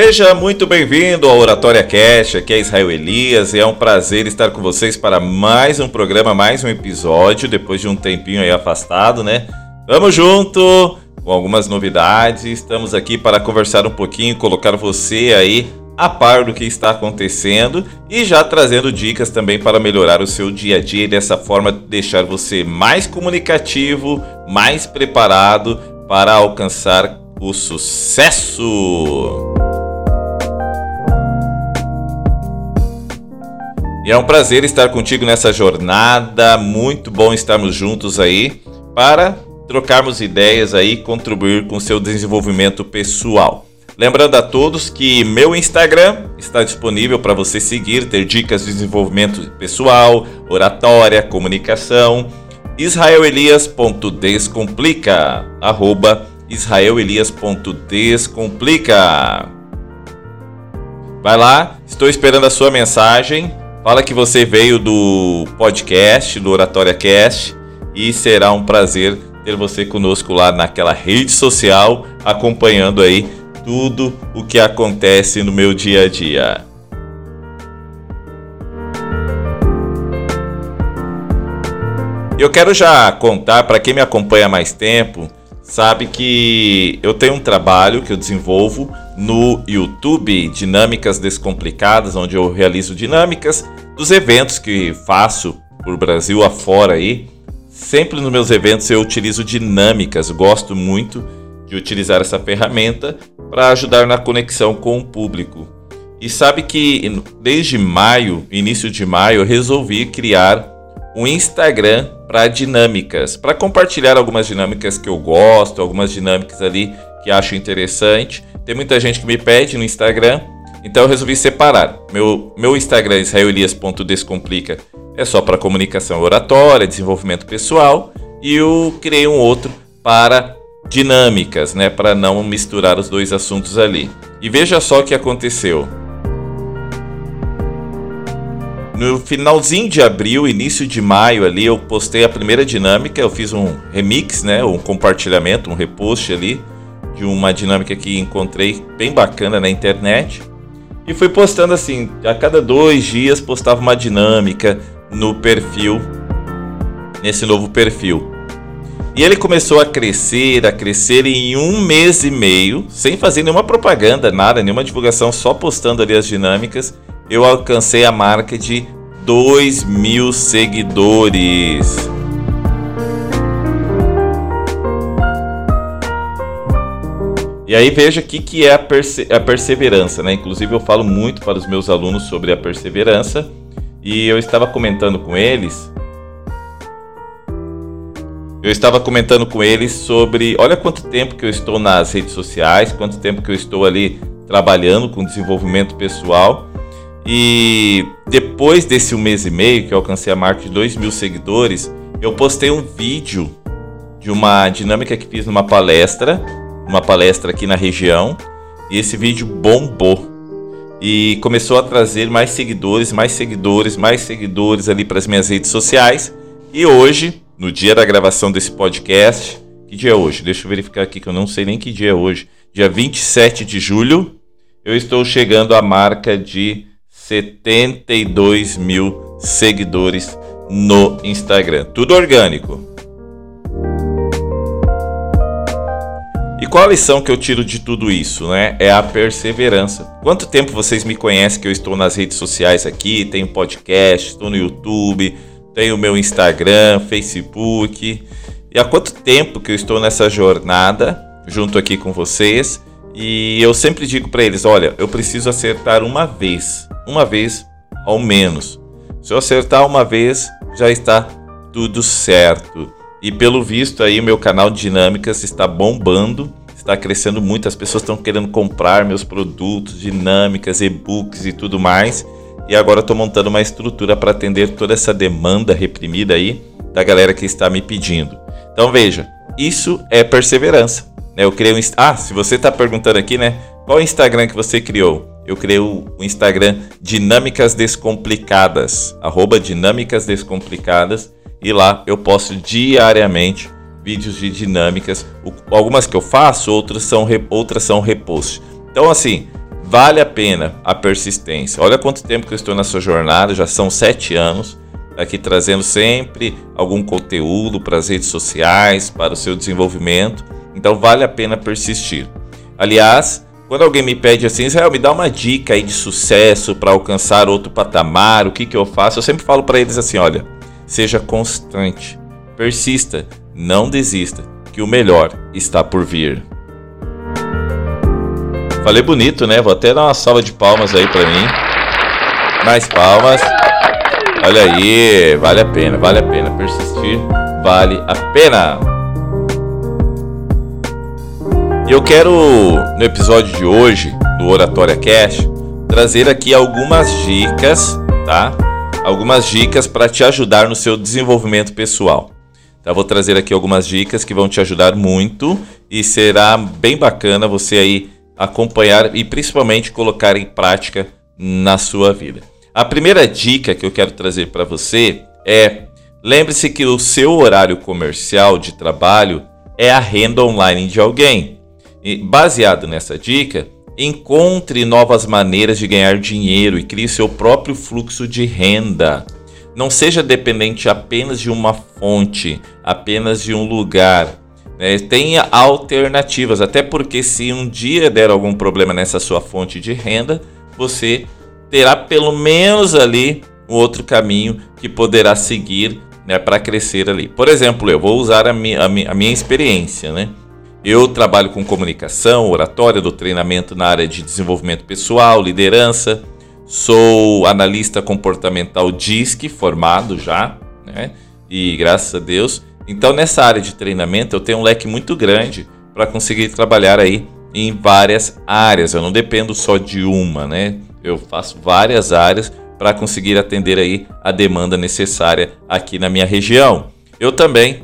Seja muito bem-vindo ao Oratória Cash, aqui é Israel Elias e é um prazer estar com vocês para mais um programa, mais um episódio, depois de um tempinho aí afastado, né? Tamo junto com algumas novidades, estamos aqui para conversar um pouquinho, colocar você aí a par do que está acontecendo e já trazendo dicas também para melhorar o seu dia a dia e dessa forma deixar você mais comunicativo, mais preparado para alcançar o sucesso. E é um prazer estar contigo nessa jornada. Muito bom estarmos juntos aí para trocarmos ideias aí e contribuir com o seu desenvolvimento pessoal. Lembrando a todos que meu Instagram está disponível para você seguir, ter dicas de desenvolvimento pessoal, oratória, comunicação. israelelias.descomplica arroba israelelias.descomplica Vai lá, estou esperando a sua mensagem. Fala que você veio do podcast, do Oratória Cast, e será um prazer ter você conosco lá naquela rede social, acompanhando aí tudo o que acontece no meu dia a dia. Eu quero já contar para quem me acompanha há mais tempo, sabe que eu tenho um trabalho que eu desenvolvo no YouTube, Dinâmicas Descomplicadas, onde eu realizo dinâmicas dos eventos que faço por Brasil afora aí. Sempre nos meus eventos eu utilizo dinâmicas, gosto muito de utilizar essa ferramenta para ajudar na conexão com o público. E sabe que desde maio, início de maio, eu resolvi criar um Instagram para dinâmicas, para compartilhar algumas dinâmicas que eu gosto, algumas dinâmicas ali que acho interessante. Tem muita gente que me pede no Instagram, então eu resolvi separar. Meu, meu Instagram, israelias.descomplica, é só para comunicação oratória, desenvolvimento pessoal, e eu criei um outro para dinâmicas, né, para não misturar os dois assuntos ali. E veja só o que aconteceu. No finalzinho de abril, início de maio ali, eu postei a primeira dinâmica, eu fiz um remix, né, um compartilhamento, um repost ali de uma dinâmica que encontrei bem bacana na internet. E fui postando assim, a cada dois dias postava uma dinâmica no perfil, nesse novo perfil. E ele começou a crescer, a crescer em um mês e meio, sem fazer nenhuma propaganda, nada, nenhuma divulgação, só postando ali as dinâmicas eu alcancei a marca de 2 mil seguidores. E aí veja o que, é a, perse a perseverança, né? Inclusive eu falo muito para os meus alunos sobre a perseverança e eu estava comentando com eles. Eu estava comentando com eles sobre, olha quanto tempo que eu estou nas redes sociais, quanto tempo que eu estou ali trabalhando com desenvolvimento pessoal e depois desse um mês e meio que eu alcancei a marca de 2 mil seguidores, eu postei um vídeo de uma dinâmica que fiz numa palestra, uma palestra aqui na região, e esse vídeo bombou. E começou a trazer mais seguidores, mais seguidores, mais seguidores ali para as minhas redes sociais. E hoje, no dia da gravação desse podcast, que dia é hoje? Deixa eu verificar aqui que eu não sei nem que dia é hoje. Dia 27 de julho, eu estou chegando à marca de 72 mil seguidores no Instagram. Tudo orgânico. E qual a lição que eu tiro de tudo isso, né? É a perseverança. Quanto tempo vocês me conhecem que eu estou nas redes sociais aqui, tenho podcast, estou no YouTube, tenho meu Instagram, Facebook. E há quanto tempo que eu estou nessa jornada junto aqui com vocês? E eu sempre digo para eles, olha, eu preciso acertar uma vez uma vez ao menos. Se eu acertar uma vez, já está tudo certo. E pelo visto aí, meu canal de dinâmicas está bombando, está crescendo muito. As pessoas estão querendo comprar meus produtos, dinâmicas, e-books e tudo mais. E agora estou montando uma estrutura para atender toda essa demanda reprimida aí da galera que está me pedindo. Então veja, isso é perseverança. Né? Eu criei um. Ah, se você está perguntando aqui, né? Qual Instagram que você criou? eu criei o Instagram Dinâmicas Descomplicadas, arroba Dinâmicas Descomplicadas, e lá eu posto diariamente vídeos de dinâmicas, algumas que eu faço, outras são, outras são reposts. Então assim, vale a pena a persistência. Olha quanto tempo que eu estou na sua jornada, já são sete anos, aqui trazendo sempre algum conteúdo para as redes sociais, para o seu desenvolvimento. Então vale a pena persistir. Aliás, quando alguém me pede assim, Israel, me dá uma dica aí de sucesso para alcançar outro patamar, o que, que eu faço? Eu sempre falo para eles assim: olha, seja constante, persista, não desista, que o melhor está por vir. Falei bonito, né? Vou até dar uma salva de palmas aí para mim. Mais palmas. Olha aí, vale a pena, vale a pena persistir, vale a pena. Eu quero, no episódio de hoje do Oratória Cash, trazer aqui algumas dicas, tá? Algumas dicas para te ajudar no seu desenvolvimento pessoal. Tá? Vou trazer aqui algumas dicas que vão te ajudar muito e será bem bacana você aí acompanhar e principalmente colocar em prática na sua vida. A primeira dica que eu quero trazer para você é: lembre-se que o seu horário comercial de trabalho é a renda online de alguém. E baseado nessa dica, encontre novas maneiras de ganhar dinheiro e crie seu próprio fluxo de renda. Não seja dependente apenas de uma fonte, apenas de um lugar. É, tenha alternativas, até porque se um dia der algum problema nessa sua fonte de renda, você terá pelo menos ali um outro caminho que poderá seguir né, para crescer ali. Por exemplo, eu vou usar a a a minha experiência. Né? Eu trabalho com comunicação, oratória, do treinamento na área de desenvolvimento pessoal, liderança. Sou analista comportamental DISC, formado já, né? e graças a Deus então, nessa área de treinamento, eu tenho um leque muito grande para conseguir trabalhar aí em várias áreas. Eu não dependo só de uma, né? Eu faço várias áreas para conseguir atender aí a demanda necessária aqui na minha região. Eu também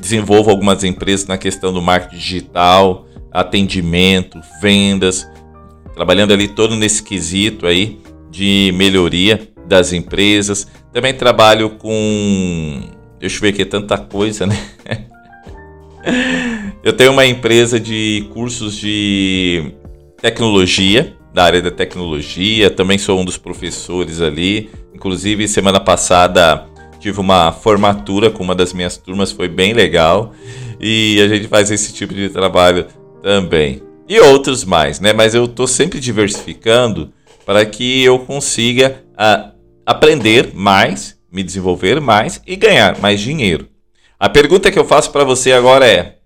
desenvolvo algumas empresas na questão do marketing digital, atendimento, vendas, trabalhando ali todo nesse quesito aí de melhoria das empresas. Também trabalho com Deixa eu ver aqui, é tanta coisa, né? eu tenho uma empresa de cursos de tecnologia, da área da tecnologia, também sou um dos professores ali. Inclusive, semana passada tive uma formatura com uma das minhas turmas, foi bem legal. E a gente faz esse tipo de trabalho também. E outros mais, né? Mas eu estou sempre diversificando para que eu consiga uh, aprender mais me desenvolver mais e ganhar mais dinheiro. A pergunta que eu faço para você agora é: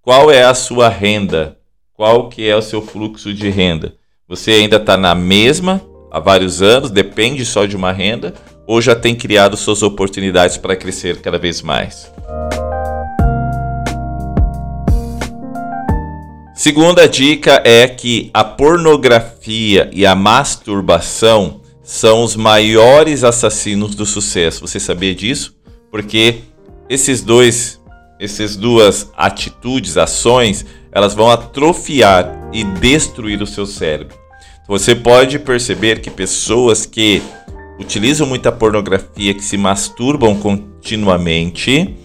qual é a sua renda? Qual que é o seu fluxo de renda? Você ainda está na mesma há vários anos, depende só de uma renda, ou já tem criado suas oportunidades para crescer cada vez mais? Segunda dica é que a pornografia e a masturbação são os maiores assassinos do sucesso. Você sabia disso? Porque esses dois, essas duas atitudes, ações, elas vão atrofiar e destruir o seu cérebro. Você pode perceber que pessoas que utilizam muita pornografia, que se masturbam continuamente,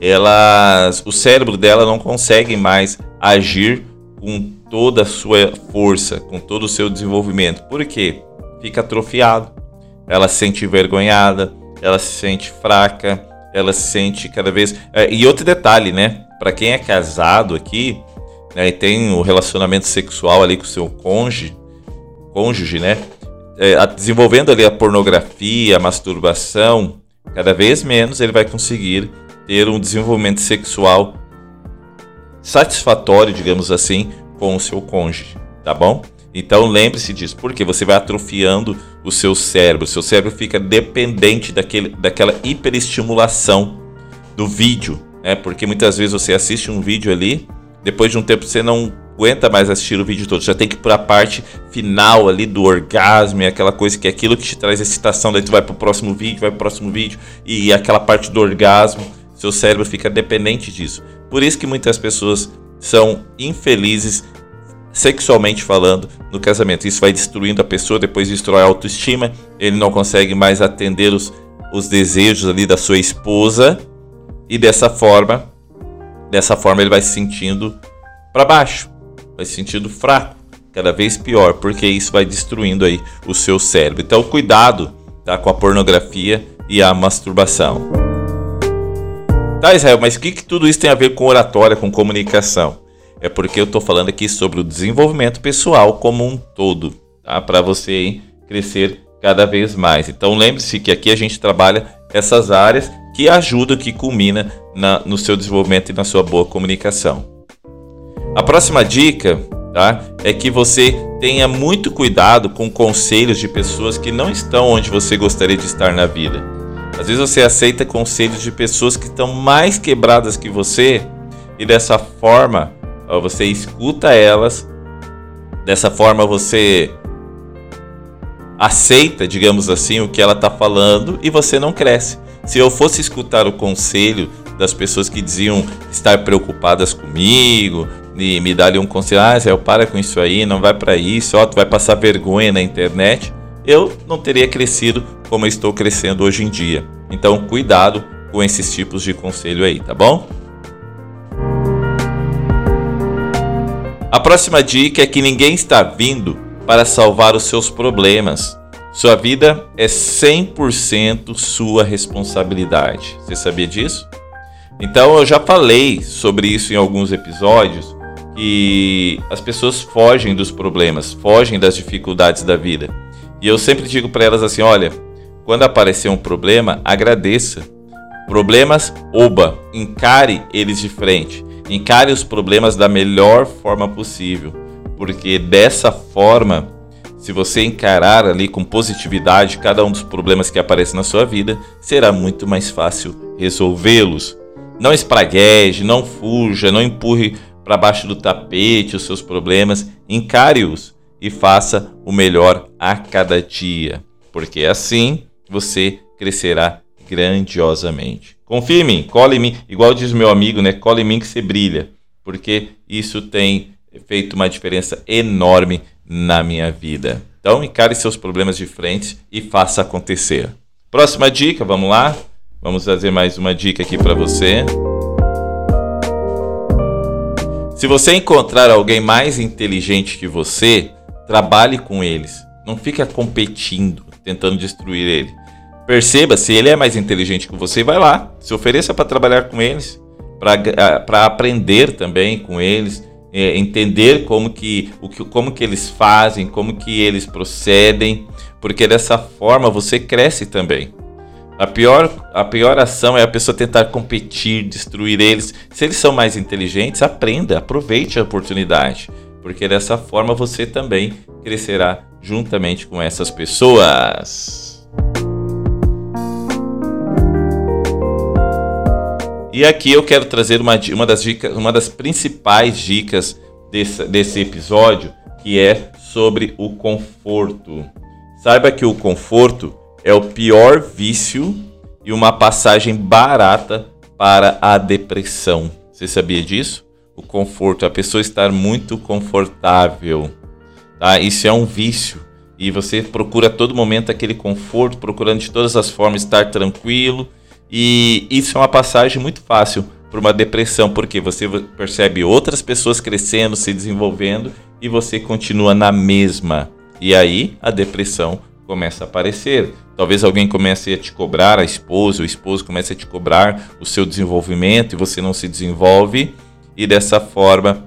elas, o cérebro dela não consegue mais agir com toda a sua força, com todo o seu desenvolvimento. Por quê? fica atrofiado. Ela se sente envergonhada, ela se sente fraca, ela se sente cada vez. É, e outro detalhe, né? Para quem é casado aqui né, e tem o um relacionamento sexual ali com o seu cônjuge, cônjuge, né? É, desenvolvendo ali a pornografia, a masturbação, cada vez menos ele vai conseguir ter um desenvolvimento sexual satisfatório, digamos assim, com o seu cônjuge, tá bom? Então lembre-se disso, porque você vai atrofiando o seu cérebro. Seu cérebro fica dependente daquele, daquela hiperestimulação do vídeo, né? Porque muitas vezes você assiste um vídeo ali, depois de um tempo você não aguenta mais assistir o vídeo todo. Já tem que ir para a parte final ali do orgasmo, aquela coisa que é aquilo que te traz excitação. Daí tu vai para o próximo vídeo, vai para o próximo vídeo e aquela parte do orgasmo, seu cérebro fica dependente disso. Por isso que muitas pessoas são infelizes sexualmente falando, no casamento. Isso vai destruindo a pessoa, depois destrói a autoestima, ele não consegue mais atender os, os desejos ali da sua esposa e dessa forma, dessa forma ele vai se sentindo para baixo, vai se sentindo fraco, cada vez pior, porque isso vai destruindo aí o seu cérebro. Então, cuidado tá, com a pornografia e a masturbação. Tá, Israel, mas o que, que tudo isso tem a ver com oratória, com comunicação? É porque eu estou falando aqui sobre o desenvolvimento pessoal como um todo, tá? Para você hein, crescer cada vez mais. Então lembre-se que aqui a gente trabalha essas áreas que ajudam, que culmina na, no seu desenvolvimento e na sua boa comunicação. A próxima dica tá, é que você tenha muito cuidado com conselhos de pessoas que não estão onde você gostaria de estar na vida. Às vezes você aceita conselhos de pessoas que estão mais quebradas que você e dessa forma você escuta elas, dessa forma você aceita, digamos assim, o que ela está falando e você não cresce. Se eu fosse escutar o conselho das pessoas que diziam estar preocupadas comigo e me dar um conselho, ah, Zé, para com isso aí, não vai para isso, ó, tu vai passar vergonha na internet, eu não teria crescido como eu estou crescendo hoje em dia. Então, cuidado com esses tipos de conselho aí, tá bom? A próxima dica é que ninguém está vindo para salvar os seus problemas. Sua vida é 100% sua responsabilidade. Você sabia disso? Então eu já falei sobre isso em alguns episódios que as pessoas fogem dos problemas, fogem das dificuldades da vida. E eu sempre digo para elas assim: olha, quando aparecer um problema, agradeça. Problemas, oba, encare eles de frente. Encare os problemas da melhor forma possível porque dessa forma, se você encarar ali com positividade cada um dos problemas que aparecem na sua vida, será muito mais fácil resolvê-los. Não espragueje, não fuja, não empurre para baixo do tapete os seus problemas, encare-os e faça o melhor a cada dia, porque assim você crescerá grandiosamente. Confie em mim, cole em mim, igual diz meu amigo, né? Cole em mim que você brilha, porque isso tem feito uma diferença enorme na minha vida. Então, encare seus problemas de frente e faça acontecer. Próxima dica, vamos lá? Vamos fazer mais uma dica aqui para você. Se você encontrar alguém mais inteligente que você, trabalhe com eles. Não fica competindo, tentando destruir ele. Perceba se ele é mais inteligente que você, vai lá, se ofereça para trabalhar com eles, para aprender também com eles, é, entender como que, o que, como que eles fazem, como que eles procedem, porque dessa forma você cresce também. A pior, a pior ação é a pessoa tentar competir, destruir eles. Se eles são mais inteligentes, aprenda, aproveite a oportunidade, porque dessa forma você também crescerá juntamente com essas pessoas. E aqui eu quero trazer uma, uma, das, dicas, uma das principais dicas desse, desse episódio, que é sobre o conforto. Saiba que o conforto é o pior vício e uma passagem barata para a depressão. Você sabia disso? O conforto, a pessoa estar muito confortável. Tá? Isso é um vício. E você procura a todo momento aquele conforto, procurando de todas as formas estar tranquilo e isso é uma passagem muito fácil para uma depressão, porque você percebe outras pessoas crescendo, se desenvolvendo e você continua na mesma. E aí a depressão começa a aparecer. Talvez alguém comece a te cobrar, a esposa, o esposo comece a te cobrar o seu desenvolvimento e você não se desenvolve, e dessa forma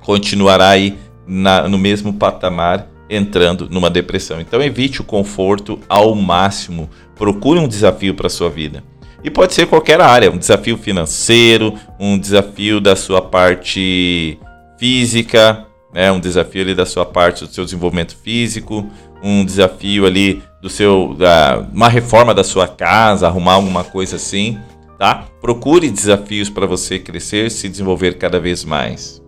continuará aí na, no mesmo patamar entrando numa depressão. Então evite o conforto ao máximo. Procure um desafio para sua vida. E pode ser qualquer área, um desafio financeiro, um desafio da sua parte física, né, um desafio ali da sua parte do seu desenvolvimento físico, um desafio ali do seu da, uma reforma da sua casa, arrumar alguma coisa assim, tá? Procure desafios para você crescer, se desenvolver cada vez mais.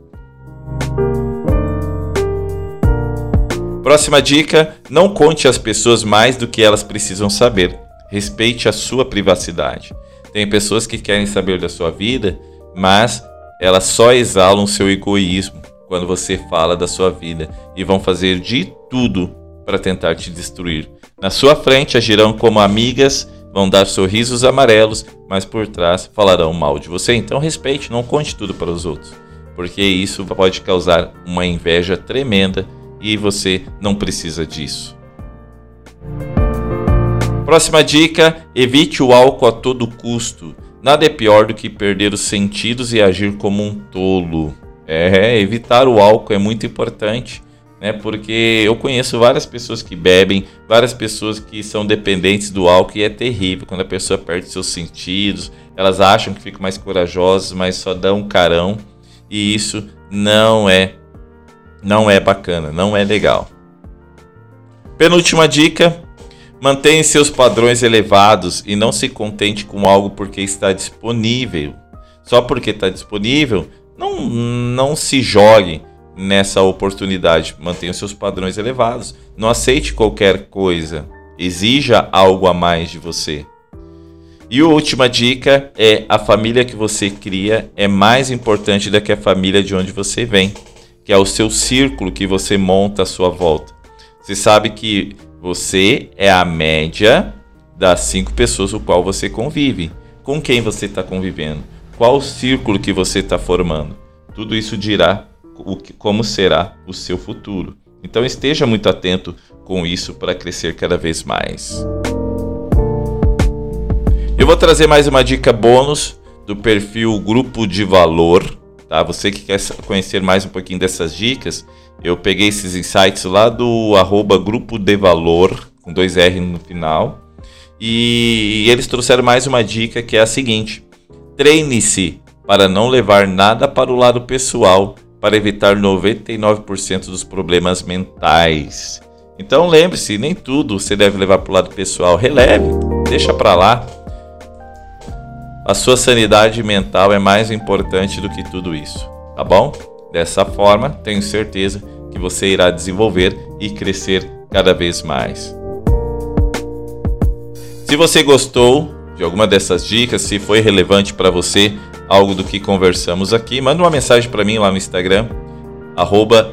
Próxima dica: não conte às pessoas mais do que elas precisam saber. Respeite a sua privacidade. Tem pessoas que querem saber da sua vida, mas elas só exalam seu egoísmo quando você fala da sua vida e vão fazer de tudo para tentar te destruir. Na sua frente agirão como amigas, vão dar sorrisos amarelos, mas por trás falarão mal de você. Então respeite, não conte tudo para os outros. porque isso pode causar uma inveja tremenda e você não precisa disso. Próxima dica: evite o álcool a todo custo. Nada é pior do que perder os sentidos e agir como um tolo. É, evitar o álcool é muito importante, né? Porque eu conheço várias pessoas que bebem, várias pessoas que são dependentes do álcool e é terrível quando a pessoa perde seus sentidos. Elas acham que ficam mais corajosas, mas só dão um carão e isso não é não é bacana, não é legal. Penúltima dica: Mantenha seus padrões elevados e não se contente com algo porque está disponível. Só porque está disponível, não, não se jogue nessa oportunidade. Mantenha seus padrões elevados. Não aceite qualquer coisa. Exija algo a mais de você. E a última dica é: a família que você cria é mais importante do que a família de onde você vem, que é o seu círculo que você monta à sua volta. Você sabe que você é a média das cinco pessoas com qual você convive. Com quem você está convivendo? Qual círculo que você está formando? Tudo isso dirá o que, como será o seu futuro. Então esteja muito atento com isso para crescer cada vez mais. Eu vou trazer mais uma dica bônus do perfil Grupo de Valor. Tá? Você que quer conhecer mais um pouquinho dessas dicas, eu peguei esses insights lá do arroba grupo de valor, com dois R no final. E eles trouxeram mais uma dica que é a seguinte: treine-se para não levar nada para o lado pessoal, para evitar 99% dos problemas mentais. Então lembre-se, nem tudo você deve levar para o lado pessoal. Releve, deixa para lá. A sua sanidade mental é mais importante do que tudo isso, tá bom? Dessa forma, tenho certeza que você irá desenvolver e crescer cada vez mais. Se você gostou de alguma dessas dicas, se foi relevante para você algo do que conversamos aqui, manda uma mensagem para mim lá no Instagram,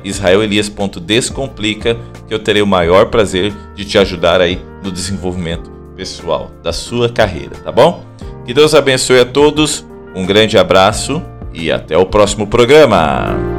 israelelias.descomplica, que eu terei o maior prazer de te ajudar aí no desenvolvimento pessoal da sua carreira, tá bom? Que Deus abençoe a todos, um grande abraço e até o próximo programa.